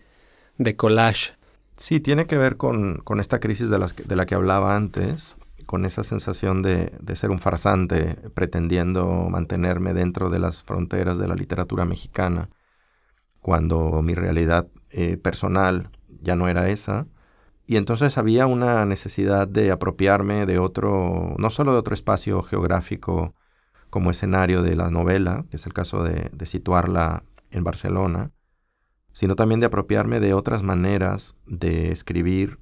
de collage. Sí, tiene que ver con, con esta crisis de, las, de la que hablaba antes, con esa sensación de, de, ser un farsante pretendiendo mantenerme dentro de las fronteras de la literatura mexicana, cuando mi realidad eh, personal ya no era esa. Y entonces había una necesidad de apropiarme de otro, no solo de otro espacio geográfico como escenario de la novela, que es el caso de, de situarla en Barcelona, sino también de apropiarme de otras maneras de escribir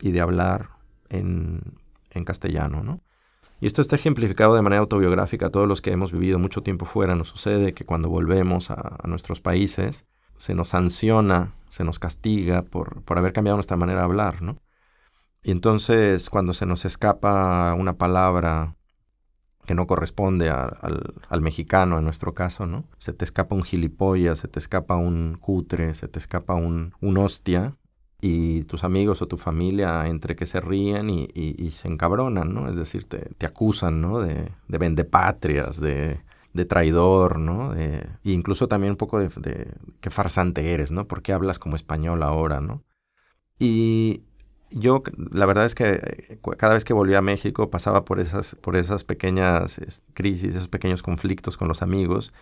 y de hablar en, en castellano, ¿no? Y esto está ejemplificado de manera autobiográfica. A todos los que hemos vivido mucho tiempo fuera nos sucede que cuando volvemos a, a nuestros países se nos sanciona, se nos castiga por, por, haber cambiado nuestra manera de hablar, ¿no? Y entonces cuando se nos escapa una palabra que no corresponde al, al, mexicano en nuestro caso, ¿no? Se te escapa un gilipollas, se te escapa un cutre, se te escapa un, un hostia, y tus amigos o tu familia entre que se ríen y, y, y se encabronan, ¿no? Es decir, te, te acusan, ¿no? De, de vendepatrias, de, de traidor, ¿no? De, e incluso también un poco de, de qué farsante eres, ¿no? ¿Por qué hablas como español ahora, ¿no? Y yo, la verdad es que eh, cada vez que volvía a México pasaba por esas, por esas pequeñas crisis, esos pequeños conflictos con los amigos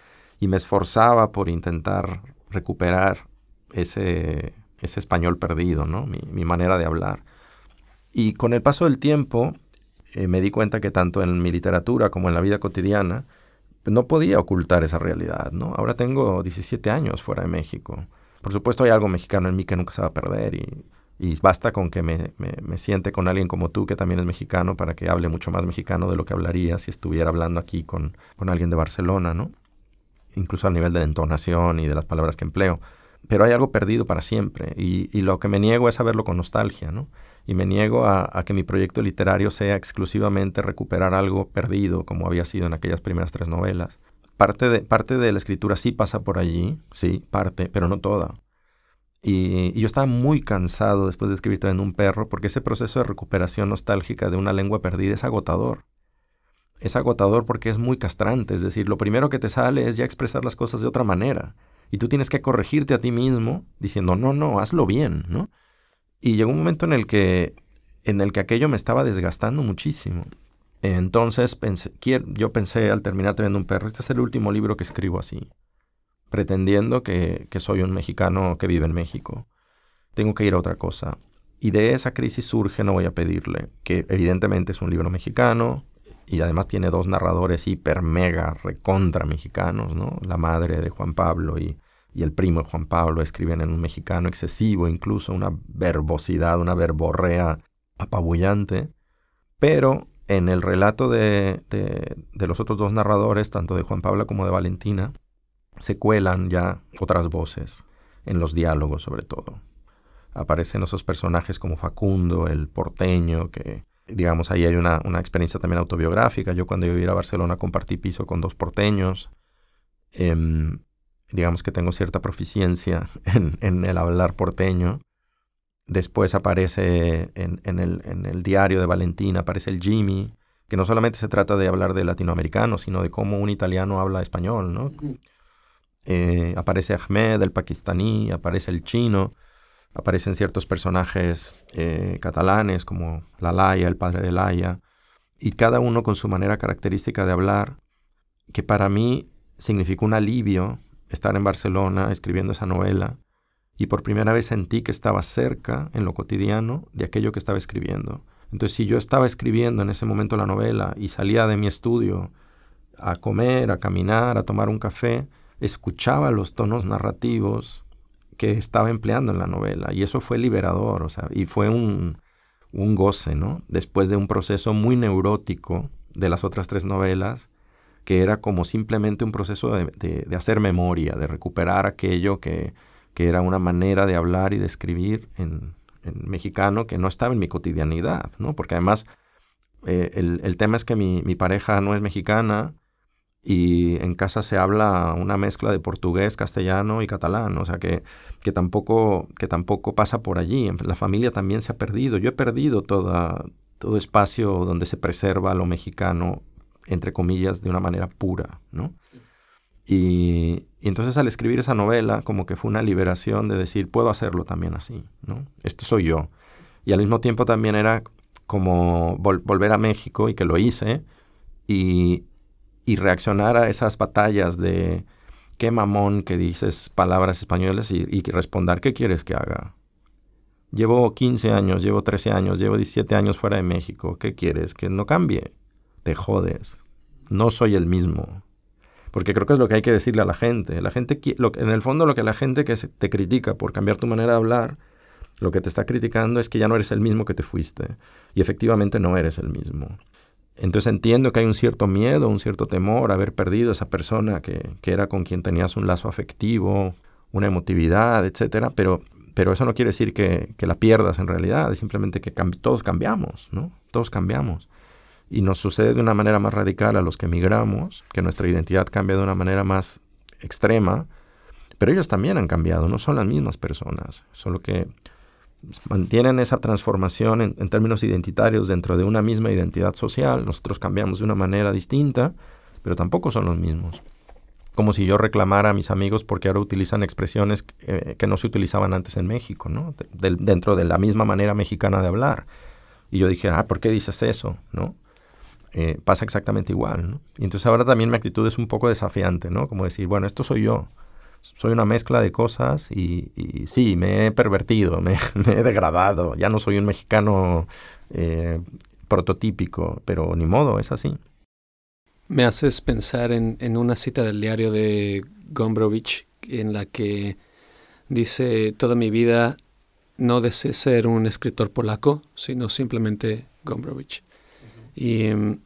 y me esforzaba por intentar recuperar ese, ese español perdido, ¿no? Mi, mi, manera de hablar. Y con el paso del tiempo eh, me di cuenta que tanto en mi literatura como en la vida cotidiana no podía ocultar esa realidad, ¿no? Ahora tengo 17 años fuera de México. Por supuesto hay algo mexicano en mí que nunca se va a perder y, y basta con que me, me, siente con alguien como tú, que también es mexicano, para que hable mucho más mexicano de lo que hablaría si estuviera hablando aquí con, con alguien de Barcelona, ¿no? Incluso a nivel de la entonación y de las palabras que empleo pero hay algo perdido para siempre y, y, lo que me niego es a verlo con nostalgia, ¿no? Y me niego a, a, que mi proyecto literario sea exclusivamente recuperar algo perdido como había sido en aquellas primeras tres novelas. Parte de, parte de la escritura sí pasa por allí, sí, parte, pero no toda. Y, yo estaba muy cansado después de escribir en un perro porque ese proceso de recuperación nostálgica de una lengua perdida es agotador. Es agotador porque es muy castrante, es decir, lo primero que te sale es ya expresar las cosas de otra manera y tú tienes que corregirte a ti mismo diciendo, no, no, hazlo bien, ¿no? Y llegó un momento en el que, en el que aquello me estaba desgastando muchísimo. Entonces pensé, yo pensé al terminar teniendo un perro, este es el último libro que escribo así, pretendiendo que, que soy un mexicano que vive en México. Tengo que ir a otra cosa. Y de esa crisis surge No voy a pedirle, que evidentemente es un libro mexicano, y además tiene dos narradores hiper, mega, recontra mexicanos, ¿no? La madre de Juan Pablo y, y, el primo de Juan Pablo escriben en un mexicano excesivo, incluso una verbosidad, una verborrea apabullante. Pero en el relato de, de, de los otros dos narradores, tanto de Juan Pablo como de Valentina, se cuelan ya otras voces, en los diálogos sobre todo. Aparecen esos personajes como Facundo, el porteño, que digamos, ahí hay una, una, experiencia también autobiográfica. Yo cuando iba a Barcelona compartí piso con dos porteños. Eh, digamos que tengo cierta proficiencia en, el hablar porteño. Después aparece en, el, en el diario de Valentina, aparece el Jimmy, que no solamente se trata de hablar de latinoamericano, sino de cómo un italiano habla español, ¿no? Eh, aparece Ahmed, el pakistaní, aparece el chino aparecen ciertos personajes eh, catalanes como la Laia, el padre de Laia, y cada uno con su manera característica de hablar, que para mí significó un alivio estar en Barcelona escribiendo esa novela, y por primera vez sentí que estaba cerca en lo cotidiano de aquello que estaba escribiendo. Entonces, si yo estaba escribiendo en ese momento la novela y salía de mi estudio a comer, a caminar, a tomar un café, escuchaba los tonos narrativos que estaba empleando en la novela. Y eso fue liberador, o sea, y fue un, un goce, ¿no? Después de un proceso muy neurótico de las otras tres novelas, que era como simplemente un proceso de, de, hacer memoria, de recuperar aquello que, que, era una manera de hablar y de escribir en, en, mexicano que no estaba en mi cotidianidad, ¿no? Porque además eh, el, el, tema es que mi, mi, pareja no es mexicana y en casa se habla una mezcla de portugués, castellano y catalán, o sea que, que, tampoco, que tampoco pasa por allí. La familia también se ha perdido. Yo he perdido toda, todo espacio donde se preserva lo mexicano, entre comillas, de una manera pura, ¿no? Y, y, entonces al escribir esa novela, como que fue una liberación de decir, puedo hacerlo también así, ¿no? Esto soy yo. Y al mismo tiempo también era como volver a México y que lo hice y, y reaccionar a esas batallas de qué mamón que dices palabras españolas y, responder qué quieres que haga. Llevo 15 años, llevo 13 años, llevo 17 años fuera de México. ¿Qué quieres? Que no cambie. Te jodes. No soy el mismo. Porque creo que es lo que hay que decirle a la gente. La gente lo, en el fondo lo que la gente que te critica por cambiar tu manera de hablar, lo que te está criticando es que ya no eres el mismo que te fuiste. Y efectivamente no eres el mismo. Entonces entiendo que hay un cierto miedo, un cierto temor a haber perdido a esa persona que, que era con quien tenías un lazo afectivo, una emotividad, etcétera, pero, pero eso no quiere decir que, que la pierdas en realidad, es simplemente que todos cambiamos, ¿no? Todos cambiamos. Y nos sucede de una manera más radical a los que emigramos, que nuestra identidad cambia de una manera más extrema, pero ellos también han cambiado, no son las mismas personas, solo que mantienen esa transformación en, términos identitarios dentro de una misma identidad social. Nosotros cambiamos de una manera distinta, pero tampoco son los mismos. Como si yo reclamara a mis amigos porque ahora utilizan expresiones que eh, no se utilizaban antes en México, ¿no? dentro de la misma manera mexicana de hablar. Y yo dije, ah, ¿por qué dices eso? ¿No? Eh, pasa exactamente igual, ¿no? Y entonces ahora también mi actitud es un poco desafiante, ¿no? Como decir, bueno, esto soy yo soy una mezcla de cosas y, sí, me he pervertido, me, he degradado, ya no soy un mexicano eh, prototípico, pero ni modo, es así. Me haces pensar en, en una cita del diario de Gombrowicz en la que dice, toda mi vida no deseé ser un escritor polaco, sino simplemente Gombrowicz. Y mm,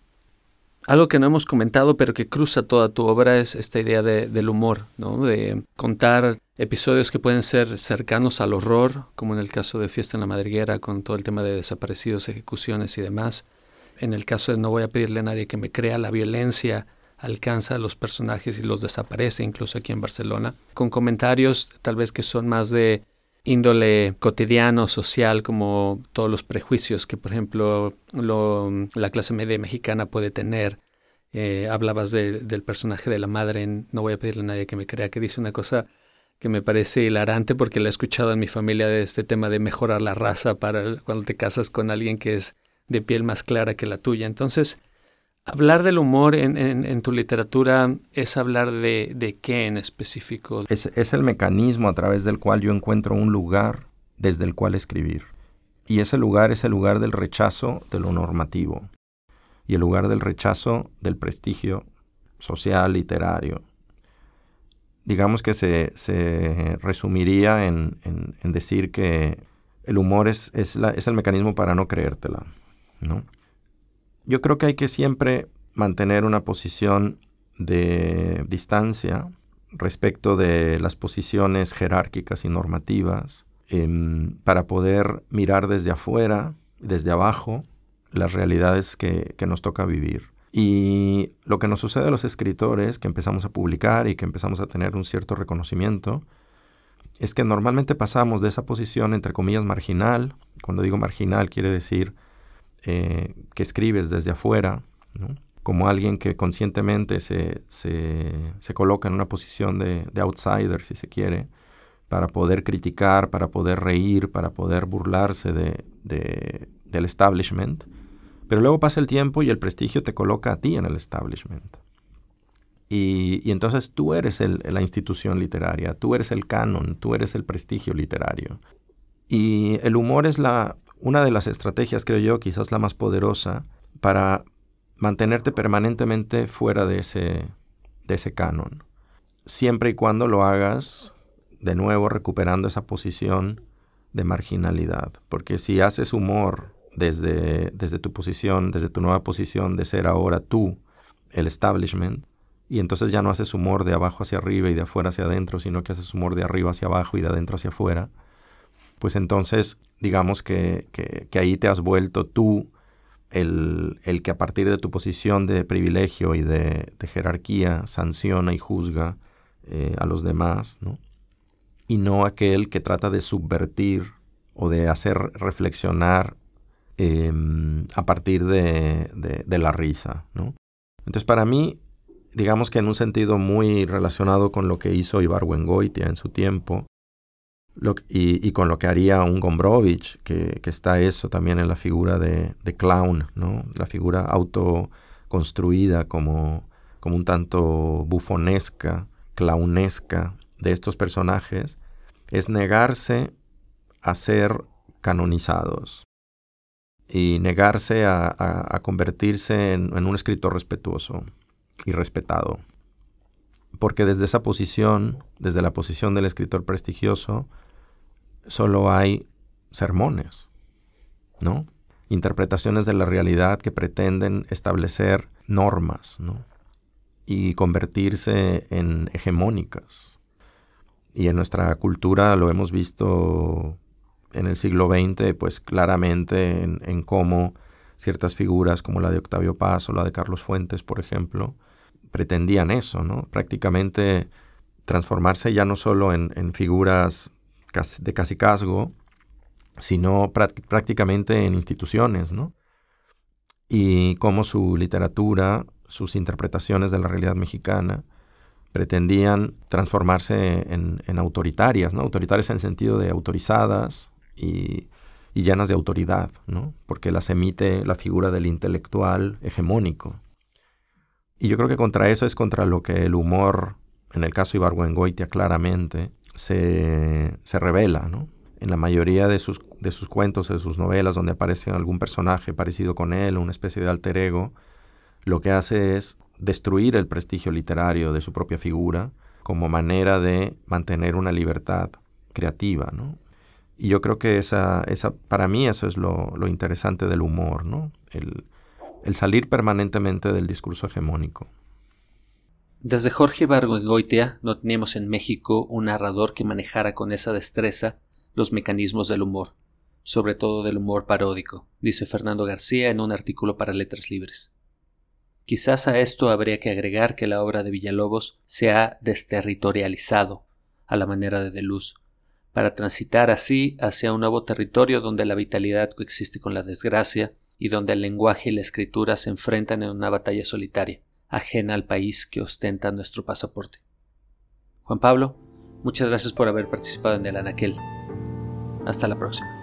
algo que no hemos comentado, pero que cruza toda tu obra, es esta idea de, del humor, ¿no? de contar episodios que pueden ser cercanos al horror, como en el caso de Fiesta en la Madriguera, con todo el tema de desaparecidos, ejecuciones y demás. En el caso de No voy a pedirle a nadie que me crea, la violencia alcanza a los personajes y los desaparece, incluso aquí en Barcelona, con comentarios tal vez que son más de índole cotidiano, social, como todos los prejuicios que, por ejemplo, la clase media mexicana puede tener. Eh, hablabas del personaje de la madre en No voy a pedirle a nadie que me crea, que dice una cosa que me parece hilarante porque la he escuchado en mi familia de este tema de mejorar la raza para cuando te casas con alguien que es de piel más clara que la tuya. Entonces, Hablar del humor en, tu literatura es hablar de, qué en específico. Es, el mecanismo a través del cual yo encuentro un lugar desde el cual escribir. Y ese lugar es el lugar del rechazo de lo normativo y el lugar del rechazo del prestigio social, literario. Digamos que se, se resumiría en, decir que el humor es, es el mecanismo para no creértela, ¿no? Yo creo que hay que siempre mantener una posición de distancia respecto de las posiciones jerárquicas y normativas em, para poder mirar desde afuera, desde abajo, las realidades que, que nos toca vivir. Y lo que nos sucede a los escritores que empezamos a publicar y que empezamos a tener un cierto reconocimiento, es que normalmente pasamos de esa posición entre comillas marginal, cuando digo marginal quiere decir eh, que escribes desde afuera, como alguien que conscientemente se, se, coloca en una posición de, outsider, si se quiere, para poder criticar, para poder reír, para poder burlarse de, del establishment. Pero luego pasa el tiempo y el prestigio te coloca a ti en el establishment. Y, y entonces tú eres la institución literaria, tú eres el canon, tú eres el prestigio literario. Y el humor es la una de las estrategias, creo yo, quizás la más poderosa, para mantenerte permanentemente fuera de ese, de ese canon. Siempre y cuando lo hagas, de nuevo, recuperando esa posición de marginalidad. Porque si haces humor desde, desde tu posición, desde tu nueva posición de ser ahora tú, el establishment, y entonces ya no haces humor de abajo hacia arriba y de afuera hacia adentro, sino que haces humor de arriba hacia abajo y de adentro hacia afuera, pues entonces digamos que, que, ahí te has vuelto tú el, que a partir de tu posición de privilegio y de, jerarquía sanciona y juzga eh, a los demás, ¿no? y no aquel que trata de subvertir o de hacer reflexionar em, a partir de, la risa. ¿no? Entonces para mí, digamos que en un sentido muy relacionado con lo que hizo Ibargüengoitia en su tiempo, y, con lo que haría un Gombrowicz, que, está eso también en la figura de, clown, la figura autoconstruida como, como un tanto bufonesca, clownesca de estos personajes, es negarse a ser canonizados y negarse a, convertirse en, un escritor respetuoso y respetado. Porque desde esa posición, desde la posición del escritor prestigioso, solo hay sermones, ¿no? Interpretaciones de la realidad que pretenden establecer normas, ¿no? Y convertirse en hegemónicas. Y en nuestra cultura lo hemos visto en el siglo XX, pues claramente en, cómo ciertas figuras como la de Octavio Paz o la de Carlos Fuentes, por ejemplo, pretendían eso, ¿no? Prácticamente transformarse ya no solo en, figuras de casicazgo, sino prácticamente en instituciones, ¿no? Y cómo su literatura, sus interpretaciones de la realidad mexicana, pretendían transformarse en, autoritarias, ¿no? Autoritarias en el sentido de autorizadas y, llenas de autoridad, ¿no? Porque las emite la figura del intelectual hegemónico. Y yo creo que contra eso es contra lo que el humor, en el caso Ibargüengoitia claramente, se, se revela, ¿no? En la mayoría de sus, de sus cuentos, de sus novelas, donde aparece algún personaje parecido con él, una especie de alter ego, lo que hace es destruir el prestigio literario de su propia figura como manera de mantener una libertad creativa, ¿no? Y yo creo que esa, esa para mí eso es lo, interesante del humor, ¿no? El, el, salir permanentemente del discurso hegemónico. Desde Jorge Bargoitia no teníamos en México un narrador que manejara con esa destreza los mecanismos del humor, sobre todo del humor paródico, dice Fernando García en un artículo para Letras Libres. Quizás a esto habría que agregar que la obra de Villalobos se ha desterritorializado, a la manera de Deluz, para transitar así hacia un nuevo territorio donde la vitalidad coexiste con la desgracia y donde el lenguaje y la escritura se enfrentan en una batalla solitaria, ajena al país que ostenta nuestro pasaporte. Juan Pablo, muchas gracias por haber participado en el Anaquel. Hasta la próxima.